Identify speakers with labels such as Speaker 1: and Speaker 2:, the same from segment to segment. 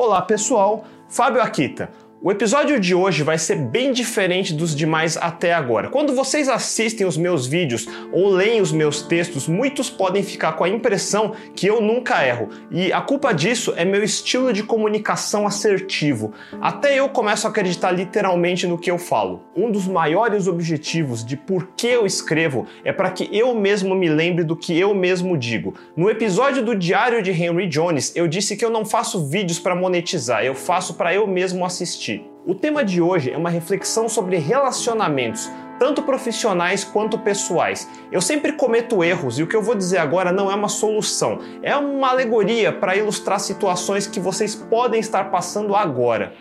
Speaker 1: Olá pessoal, Fábio Akita. O episódio de hoje vai ser bem diferente dos demais até agora. Quando vocês assistem os meus vídeos ou leem os meus textos, muitos podem ficar com a impressão que eu nunca erro, e a culpa disso é meu estilo de comunicação assertivo. Até eu começo a acreditar literalmente no que eu falo. Um dos maiores objetivos de por que eu escrevo é para que eu mesmo me lembre do que eu mesmo digo. No episódio do Diário de Henry Jones, eu disse que eu não faço vídeos para monetizar, eu faço para eu mesmo assistir. O tema de hoje é uma reflexão sobre relacionamentos, tanto profissionais quanto pessoais. Eu sempre cometo erros e o que eu vou dizer agora não é uma solução, é uma alegoria para ilustrar situações que vocês podem estar passando agora.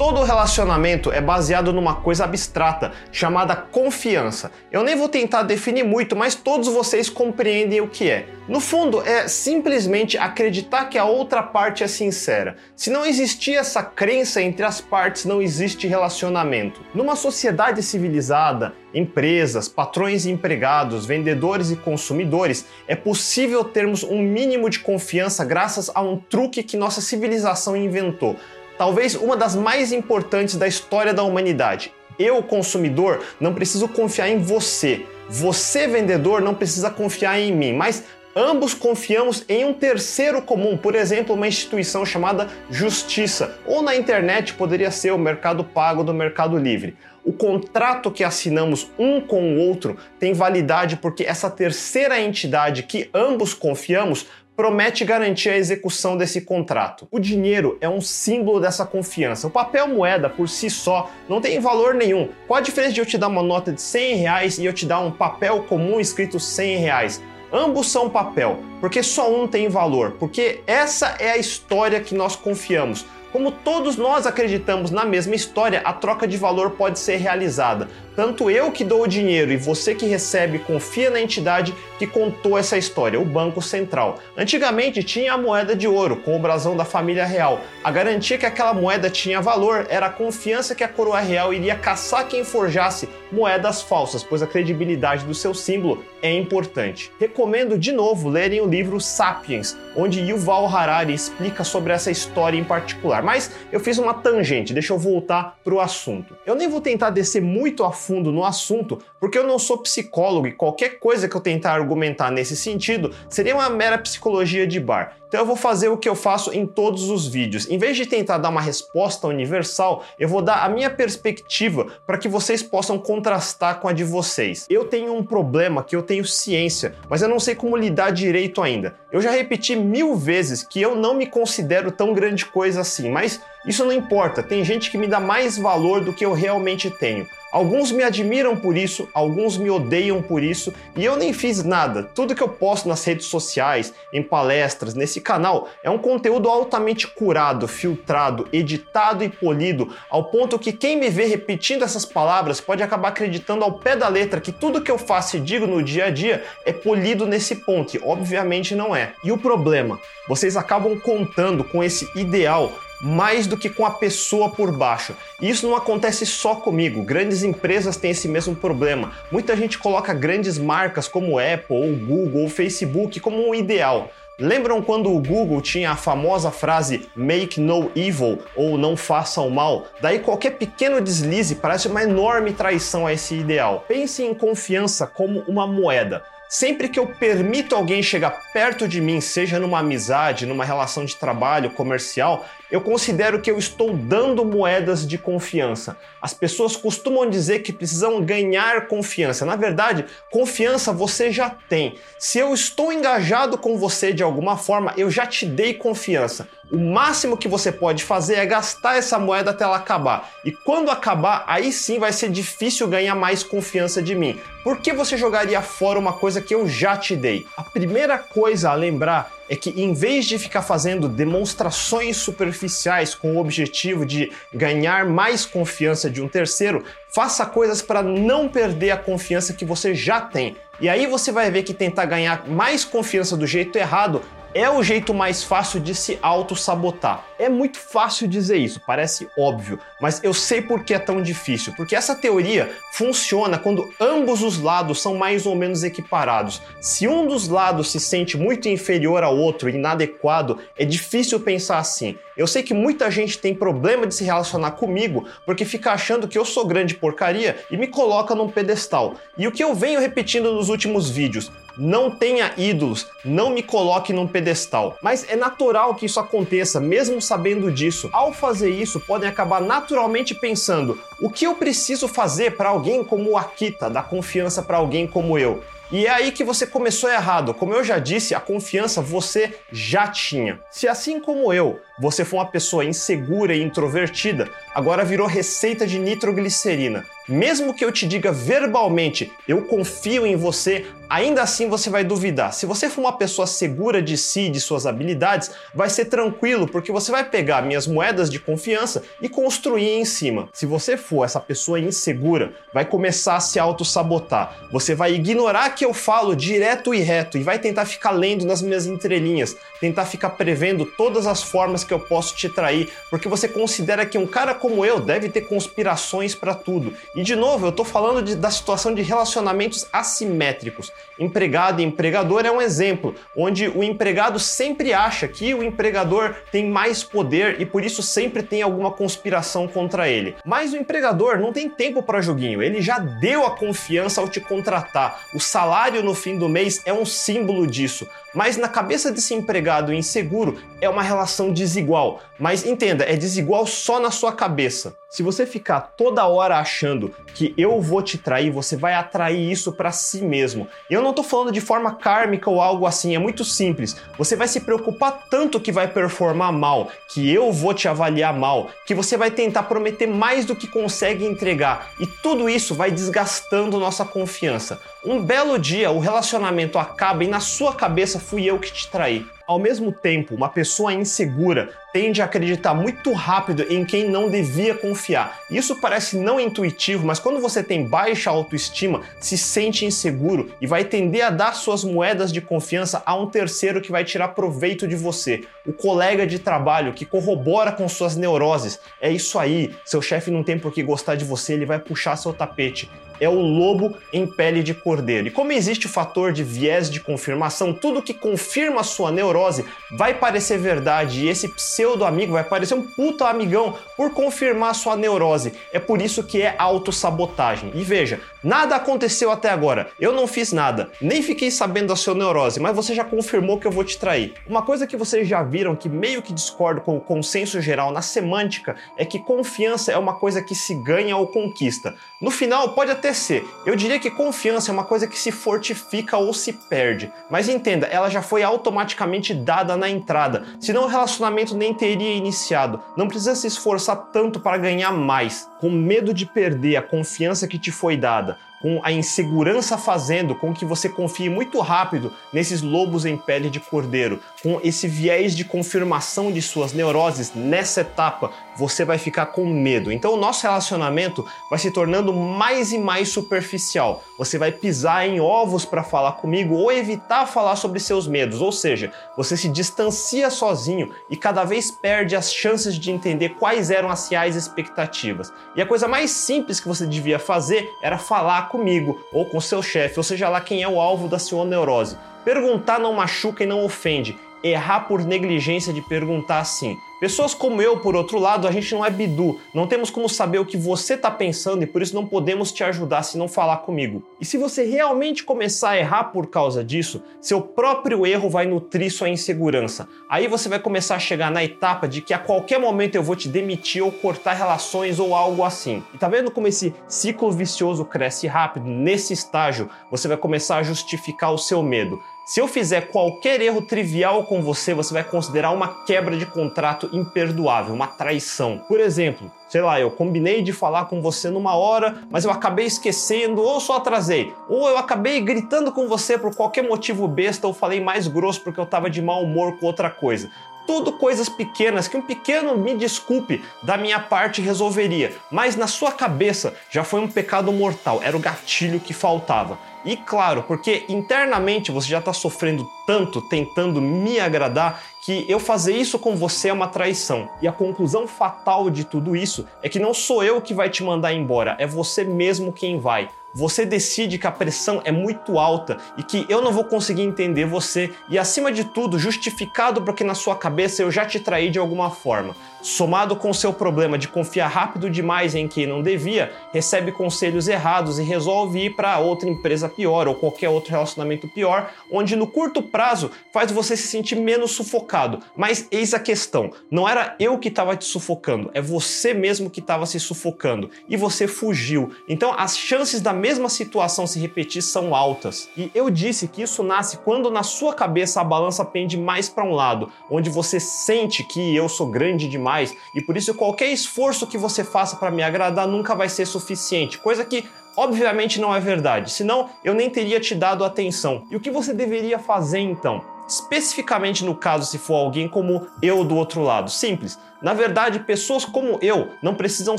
Speaker 1: Todo relacionamento é baseado numa coisa abstrata chamada confiança. Eu nem vou tentar definir muito, mas todos vocês compreendem o que é. No fundo, é simplesmente acreditar que a outra parte é sincera. Se não existir essa crença entre as partes, não existe relacionamento. Numa sociedade civilizada, empresas, patrões e empregados, vendedores e consumidores, é possível termos um mínimo de confiança graças a um truque que nossa civilização inventou talvez uma das mais importantes da história da humanidade. Eu, consumidor, não preciso confiar em você. Você, vendedor, não precisa confiar em mim, mas ambos confiamos em um terceiro comum, por exemplo, uma instituição chamada justiça, ou na internet poderia ser o Mercado Pago do Mercado Livre. O contrato que assinamos um com o outro tem validade porque essa terceira entidade que ambos confiamos promete garantir a execução desse contrato. O dinheiro é um símbolo dessa confiança. O papel moeda por si só não tem valor nenhum. Qual a diferença de eu te dar uma nota de 100 reais e eu te dar um papel comum escrito 100 reais? Ambos são papel, porque só um tem valor, porque essa é a história que nós confiamos. Como todos nós acreditamos na mesma história, a troca de valor pode ser realizada. Tanto eu que dou o dinheiro e você que recebe confia na entidade que contou essa história, o Banco Central. Antigamente tinha a moeda de ouro com o brasão da família real. A garantia que aquela moeda tinha valor era a confiança que a coroa real iria caçar quem forjasse moedas falsas, pois a credibilidade do seu símbolo é importante. Recomendo de novo lerem o livro Sapiens, onde Yuval Harari explica sobre essa história em particular. Mas eu fiz uma tangente, deixa eu voltar para o assunto. Eu nem vou tentar descer muito a fundo no assunto, porque eu não sou psicólogo e qualquer coisa que eu tentar argumentar nesse sentido seria uma mera psicologia de bar. Então eu vou fazer o que eu faço em todos os vídeos. Em vez de tentar dar uma resposta universal, eu vou dar a minha perspectiva para que vocês possam contrastar com a de vocês. Eu tenho um problema que eu tenho ciência, mas eu não sei como lidar direito ainda. Eu já repeti mil vezes que eu não me considero tão grande coisa assim, mas isso não importa. Tem gente que me dá mais valor do que eu realmente tenho. Alguns me admiram por isso, alguns me odeiam por isso, e eu nem fiz nada. Tudo que eu posto nas redes sociais, em palestras, nesse canal, é um conteúdo altamente curado, filtrado, editado e polido, ao ponto que quem me vê repetindo essas palavras pode acabar acreditando ao pé da letra que tudo que eu faço e digo no dia a dia é polido nesse ponto, e obviamente não é. E o problema? Vocês acabam contando com esse ideal mais do que com a pessoa por baixo. E isso não acontece só comigo. Grandes empresas têm esse mesmo problema. Muita gente coloca grandes marcas como Apple, ou Google, ou Facebook como um ideal. Lembram quando o Google tinha a famosa frase Make no evil ou não faça o mal? Daí qualquer pequeno deslize parece uma enorme traição a esse ideal. Pense em confiança como uma moeda. Sempre que eu permito alguém chegar perto de mim, seja numa amizade, numa relação de trabalho, comercial, eu considero que eu estou dando moedas de confiança. As pessoas costumam dizer que precisam ganhar confiança. Na verdade, confiança você já tem. Se eu estou engajado com você de alguma forma, eu já te dei confiança. O máximo que você pode fazer é gastar essa moeda até ela acabar. E quando acabar, aí sim vai ser difícil ganhar mais confiança de mim. Por que você jogaria fora uma coisa que eu já te dei? A primeira coisa a lembrar é que em vez de ficar fazendo demonstrações superficiais com o objetivo de ganhar mais confiança de um terceiro, faça coisas para não perder a confiança que você já tem. E aí você vai ver que tentar ganhar mais confiança do jeito errado é o jeito mais fácil de se auto-sabotar. É muito fácil dizer isso, parece óbvio, mas eu sei por que é tão difícil. Porque essa teoria funciona quando ambos os lados são mais ou menos equiparados. Se um dos lados se sente muito inferior ao outro, inadequado, é difícil pensar assim. Eu sei que muita gente tem problema de se relacionar comigo porque fica achando que eu sou grande porcaria e me coloca num pedestal. E o que eu venho repetindo nos últimos vídeos, não tenha ídolos, não me coloque num pedestal. Mas é natural que isso aconteça, mesmo sabendo disso. Ao fazer isso, podem acabar naturalmente pensando: o que eu preciso fazer para alguém como o Akita dar confiança para alguém como eu? E é aí que você começou errado. Como eu já disse, a confiança você já tinha. Se assim como eu, você for uma pessoa insegura e introvertida, agora virou receita de nitroglicerina. Mesmo que eu te diga verbalmente, eu confio em você, ainda assim você vai duvidar. Se você for uma pessoa segura de si e de suas habilidades, vai ser tranquilo, porque você vai pegar minhas moedas de confiança e construir em cima. Se você for essa pessoa insegura, vai começar a se auto-sabotar. Você vai ignorar que eu falo direto e reto e vai tentar ficar lendo nas minhas entrelinhas, tentar ficar prevendo todas as formas que eu posso te trair, porque você considera que um cara como eu deve ter conspirações para tudo. E de novo, eu tô falando de, da situação de relacionamentos assimétricos. Empregado e empregador é um exemplo, onde o empregado sempre acha que o empregador tem mais poder e por isso sempre tem alguma conspiração contra ele. Mas o empregador não tem tempo para joguinho, ele já deu a confiança ao te contratar. O salário no fim do mês é um símbolo disso. Mas na cabeça desse empregado inseguro é uma relação desigual. Mas entenda, é desigual só na sua cabeça. Se você ficar toda hora achando que eu vou te trair, você vai atrair isso para si mesmo. Eu não tô falando de forma kármica ou algo assim, é muito simples. Você vai se preocupar tanto que vai performar mal, que eu vou te avaliar mal, que você vai tentar prometer mais do que consegue entregar, e tudo isso vai desgastando nossa confiança. Um belo dia o relacionamento acaba e na sua cabeça fui eu que te traí. Ao mesmo tempo, uma pessoa insegura tende a acreditar muito rápido em quem não devia confiar. Isso parece não intuitivo, mas quando você tem baixa autoestima, se sente inseguro e vai tender a dar suas moedas de confiança a um terceiro que vai tirar proveito de você. O colega de trabalho que corrobora com suas neuroses. É isso aí, seu chefe não tem por que gostar de você, ele vai puxar seu tapete é o lobo em pele de cordeiro. E como existe o fator de viés de confirmação, tudo que confirma sua neurose vai parecer verdade e esse pseudo amigo vai parecer um puta amigão por confirmar sua neurose. É por isso que é autossabotagem. E veja, nada aconteceu até agora. Eu não fiz nada, nem fiquei sabendo da sua neurose, mas você já confirmou que eu vou te trair. Uma coisa que vocês já viram que meio que discordo com o consenso geral na semântica é que confiança é uma coisa que se ganha ou conquista. No final pode até acontecer. Eu diria que confiança é uma coisa que se fortifica ou se perde. Mas entenda, ela já foi automaticamente dada na entrada, senão o relacionamento nem teria iniciado. Não precisa se esforçar tanto para ganhar mais, com medo de perder a confiança que te foi dada com a insegurança fazendo com que você confie muito rápido nesses lobos em pele de cordeiro, com esse viés de confirmação de suas neuroses nessa etapa, você vai ficar com medo. Então o nosso relacionamento vai se tornando mais e mais superficial. Você vai pisar em ovos para falar comigo ou evitar falar sobre seus medos, ou seja, você se distancia sozinho e cada vez perde as chances de entender quais eram as reais expectativas. E a coisa mais simples que você devia fazer era falar comigo ou com seu chefe, ou seja lá quem é o alvo da sua neurose. Perguntar não machuca e não ofende. Errar por negligência de perguntar sim. Pessoas como eu, por outro lado, a gente não é bidu, não temos como saber o que você está pensando e por isso não podemos te ajudar se não falar comigo. E se você realmente começar a errar por causa disso, seu próprio erro vai nutrir sua insegurança. Aí você vai começar a chegar na etapa de que a qualquer momento eu vou te demitir ou cortar relações ou algo assim. E tá vendo como esse ciclo vicioso cresce rápido? Nesse estágio, você vai começar a justificar o seu medo. Se eu fizer qualquer erro trivial com você, você vai considerar uma quebra de contrato imperdoável, uma traição. Por exemplo, sei lá, eu combinei de falar com você numa hora, mas eu acabei esquecendo, ou só atrasei, ou eu acabei gritando com você por qualquer motivo besta, ou falei mais grosso porque eu tava de mau humor com outra coisa. Tudo coisas pequenas que um pequeno me desculpe da minha parte resolveria, mas na sua cabeça já foi um pecado mortal, era o gatilho que faltava. E claro, porque internamente você já está sofrendo tanto tentando me agradar que eu fazer isso com você é uma traição. E a conclusão fatal de tudo isso é que não sou eu que vai te mandar embora, é você mesmo quem vai você decide que a pressão é muito alta e que eu não vou conseguir entender você e acima de tudo justificado porque na sua cabeça eu já te traí de alguma forma somado com seu problema de confiar rápido demais em quem não devia, recebe conselhos errados e resolve ir para outra empresa pior ou qualquer outro relacionamento pior, onde no curto prazo faz você se sentir menos sufocado. Mas eis a questão: não era eu que estava te sufocando, é você mesmo que estava se sufocando e você fugiu. Então as chances da mesma situação se repetir são altas. E eu disse que isso nasce quando na sua cabeça a balança pende mais para um lado, onde você sente que eu sou grande demais e por isso qualquer esforço que você faça para me agradar nunca vai ser suficiente, coisa que obviamente não é verdade, senão eu nem teria te dado atenção. E o que você deveria fazer então? Especificamente no caso se for alguém como eu do outro lado. Simples. Na verdade, pessoas como eu não precisam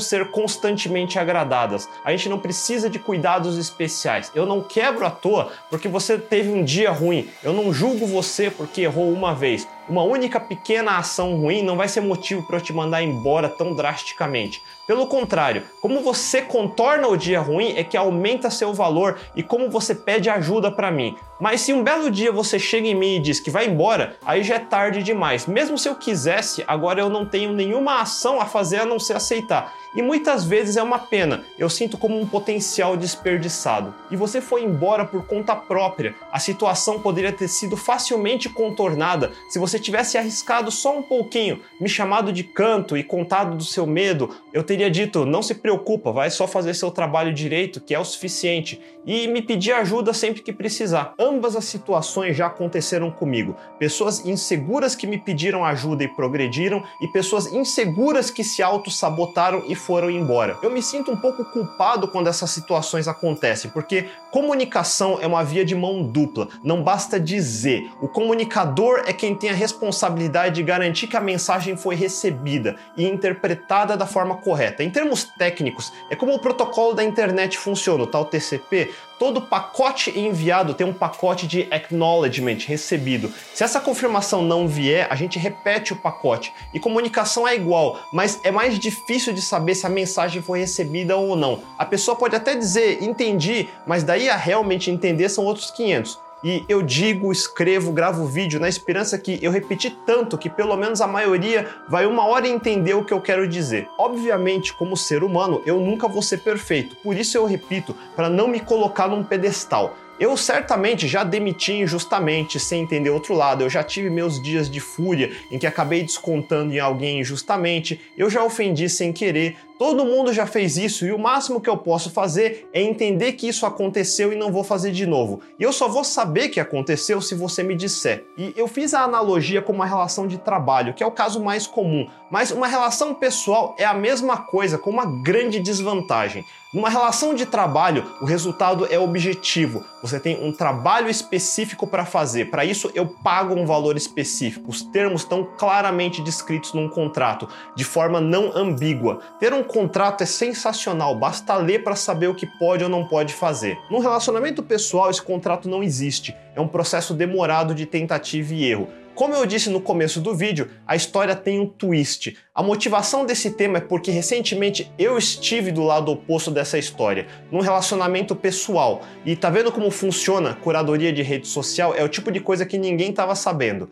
Speaker 1: ser constantemente agradadas. A gente não precisa de cuidados especiais. Eu não quebro à toa porque você teve um dia ruim. Eu não julgo você porque errou uma vez. Uma única pequena ação ruim não vai ser motivo para eu te mandar embora tão drasticamente. Pelo contrário, como você contorna o dia ruim é que aumenta seu valor e como você pede ajuda para mim. Mas se um belo dia você chega em mim e diz que vai embora, aí já é tarde demais. Mesmo se eu quisesse, agora eu não tenho nenhuma ação a fazer a não ser aceitar. E muitas vezes é uma pena, eu sinto como um potencial desperdiçado. E você foi embora por conta própria. A situação poderia ter sido facilmente contornada se você tivesse arriscado só um pouquinho, me chamado de canto e contado do seu medo. Eu teria dito: não se preocupa, vai só fazer seu trabalho direito, que é o suficiente, e me pedir ajuda sempre que precisar. Ambas as situações já aconteceram comigo. Pessoas inseguras que me pediram ajuda e progrediram, e pessoas inseguras que se auto-sabotaram e foram embora. Eu me sinto um pouco culpado quando essas situações acontecem, porque comunicação é uma via de mão dupla, não basta dizer. O comunicador é quem tem a responsabilidade de garantir que a mensagem foi recebida e interpretada da forma correta. Em termos técnicos, é como o protocolo da internet funciona, o tal TCP. Todo pacote enviado tem um pacote de acknowledgement recebido. Se essa confirmação não vier, a gente repete o pacote. E comunicação é igual, mas é mais difícil de saber se a mensagem foi recebida ou não. A pessoa pode até dizer entendi, mas daí a realmente entender são outros 500. E eu digo, escrevo, gravo vídeo na esperança que eu repeti tanto que pelo menos a maioria vai uma hora entender o que eu quero dizer. Obviamente, como ser humano, eu nunca vou ser perfeito, por isso eu repito, para não me colocar num pedestal. Eu certamente já demiti injustamente, sem entender outro lado. Eu já tive meus dias de fúria em que acabei descontando em alguém injustamente. Eu já ofendi sem querer. Todo mundo já fez isso e o máximo que eu posso fazer é entender que isso aconteceu e não vou fazer de novo. E eu só vou saber que aconteceu se você me disser. E eu fiz a analogia com uma relação de trabalho, que é o caso mais comum, mas uma relação pessoal é a mesma coisa, com uma grande desvantagem. Numa relação de trabalho, o resultado é objetivo. Você tem um trabalho específico para fazer. Para isso, eu pago um valor específico. Os termos estão claramente descritos num contrato, de forma não ambígua. Ter um contrato é sensacional, basta ler para saber o que pode ou não pode fazer. Num relacionamento pessoal, esse contrato não existe. É um processo demorado de tentativa e erro. Como eu disse no começo do vídeo, a história tem um twist. A motivação desse tema é porque recentemente eu estive do lado oposto dessa história, num relacionamento pessoal. E tá vendo como funciona curadoria de rede social? É o tipo de coisa que ninguém estava sabendo.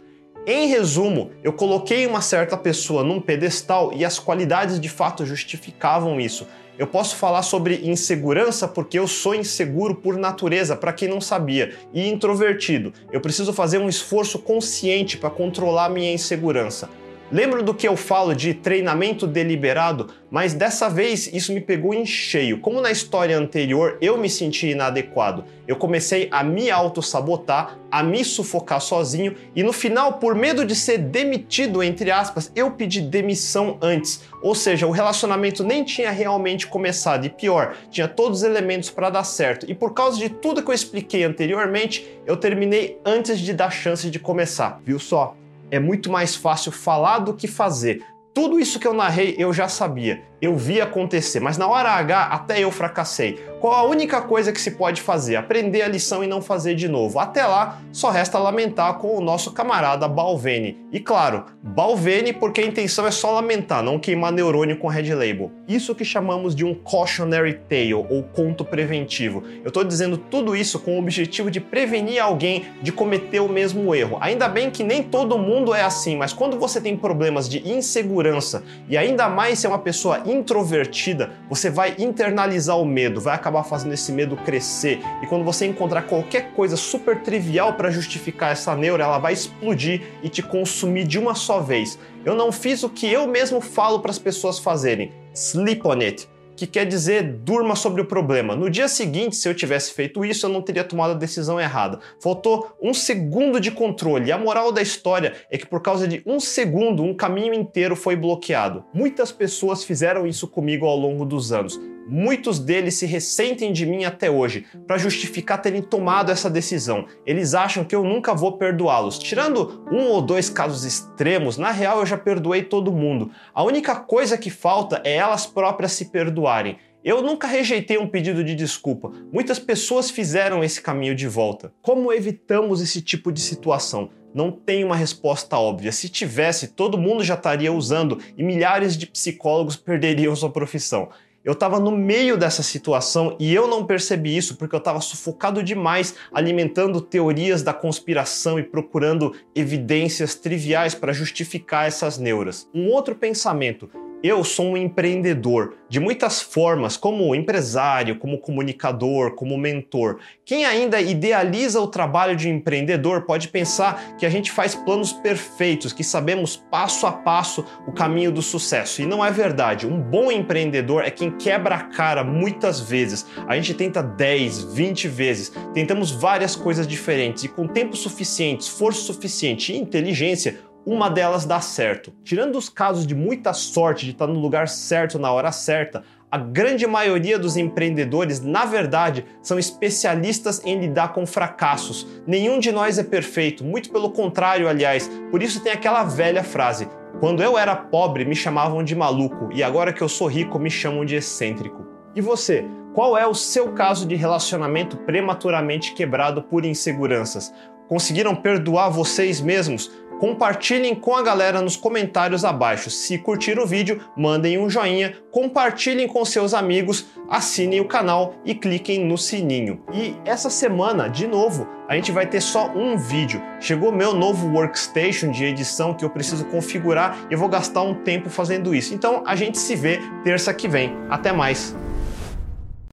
Speaker 1: Em resumo, eu coloquei uma certa pessoa num pedestal e as qualidades de fato justificavam isso. Eu posso falar sobre insegurança porque eu sou inseguro por natureza, para quem não sabia, e introvertido. Eu preciso fazer um esforço consciente para controlar minha insegurança. Lembro do que eu falo de treinamento deliberado, mas dessa vez isso me pegou em cheio. Como na história anterior eu me senti inadequado, eu comecei a me auto-sabotar, a me sufocar sozinho e no final, por medo de ser demitido, entre aspas, eu pedi demissão antes. Ou seja, o relacionamento nem tinha realmente começado e pior, tinha todos os elementos para dar certo. E por causa de tudo que eu expliquei anteriormente, eu terminei antes de dar chance de começar. Viu só? É muito mais fácil falar do que fazer. Tudo isso que eu narrei eu já sabia. Eu vi acontecer, mas na hora H até eu fracassei. Qual a única coisa que se pode fazer? Aprender a lição e não fazer de novo. Até lá, só resta lamentar com o nosso camarada Balvene. E claro, Balvene porque a intenção é só lamentar, não queimar neurônio com Red Label. Isso que chamamos de um cautionary tale ou conto preventivo. Eu estou dizendo tudo isso com o objetivo de prevenir alguém de cometer o mesmo erro. Ainda bem que nem todo mundo é assim, mas quando você tem problemas de insegurança e ainda mais se é uma pessoa introvertida, você vai internalizar o medo, vai acabar fazendo esse medo crescer. E quando você encontrar qualquer coisa super trivial para justificar essa neura, ela vai explodir e te consumir de uma só vez. Eu não fiz o que eu mesmo falo para as pessoas fazerem. Sleep on it que quer dizer durma sobre o problema. No dia seguinte, se eu tivesse feito isso, eu não teria tomado a decisão errada. Faltou um segundo de controle. E a moral da história é que por causa de um segundo, um caminho inteiro foi bloqueado. Muitas pessoas fizeram isso comigo ao longo dos anos. Muitos deles se ressentem de mim até hoje para justificar terem tomado essa decisão. Eles acham que eu nunca vou perdoá-los. Tirando um ou dois casos extremos, na real eu já perdoei todo mundo. A única coisa que falta é elas próprias se perdoarem. Eu nunca rejeitei um pedido de desculpa. Muitas pessoas fizeram esse caminho de volta. Como evitamos esse tipo de situação? Não tem uma resposta óbvia. Se tivesse, todo mundo já estaria usando e milhares de psicólogos perderiam sua profissão. Eu estava no meio dessa situação e eu não percebi isso porque eu estava sufocado demais alimentando teorias da conspiração e procurando evidências triviais para justificar essas neuras. Um outro pensamento eu sou um empreendedor de muitas formas, como empresário, como comunicador, como mentor. Quem ainda idealiza o trabalho de empreendedor pode pensar que a gente faz planos perfeitos, que sabemos passo a passo o caminho do sucesso. E não é verdade. Um bom empreendedor é quem quebra a cara muitas vezes. A gente tenta 10, 20 vezes, tentamos várias coisas diferentes e com tempo suficiente, esforço suficiente e inteligência, uma delas dá certo. Tirando os casos de muita sorte de estar no lugar certo na hora certa, a grande maioria dos empreendedores, na verdade, são especialistas em lidar com fracassos. Nenhum de nós é perfeito, muito pelo contrário, aliás. Por isso tem aquela velha frase: quando eu era pobre, me chamavam de maluco, e agora que eu sou rico, me chamam de excêntrico. E você? Qual é o seu caso de relacionamento prematuramente quebrado por inseguranças? Conseguiram perdoar vocês mesmos? Compartilhem com a galera nos comentários abaixo. Se curtiram o vídeo, mandem um joinha, compartilhem com seus amigos, assinem o canal e cliquem no sininho. E essa semana, de novo, a gente vai ter só um vídeo. Chegou meu novo workstation de edição que eu preciso configurar e vou gastar um tempo fazendo isso. Então a gente se vê terça que vem. Até mais!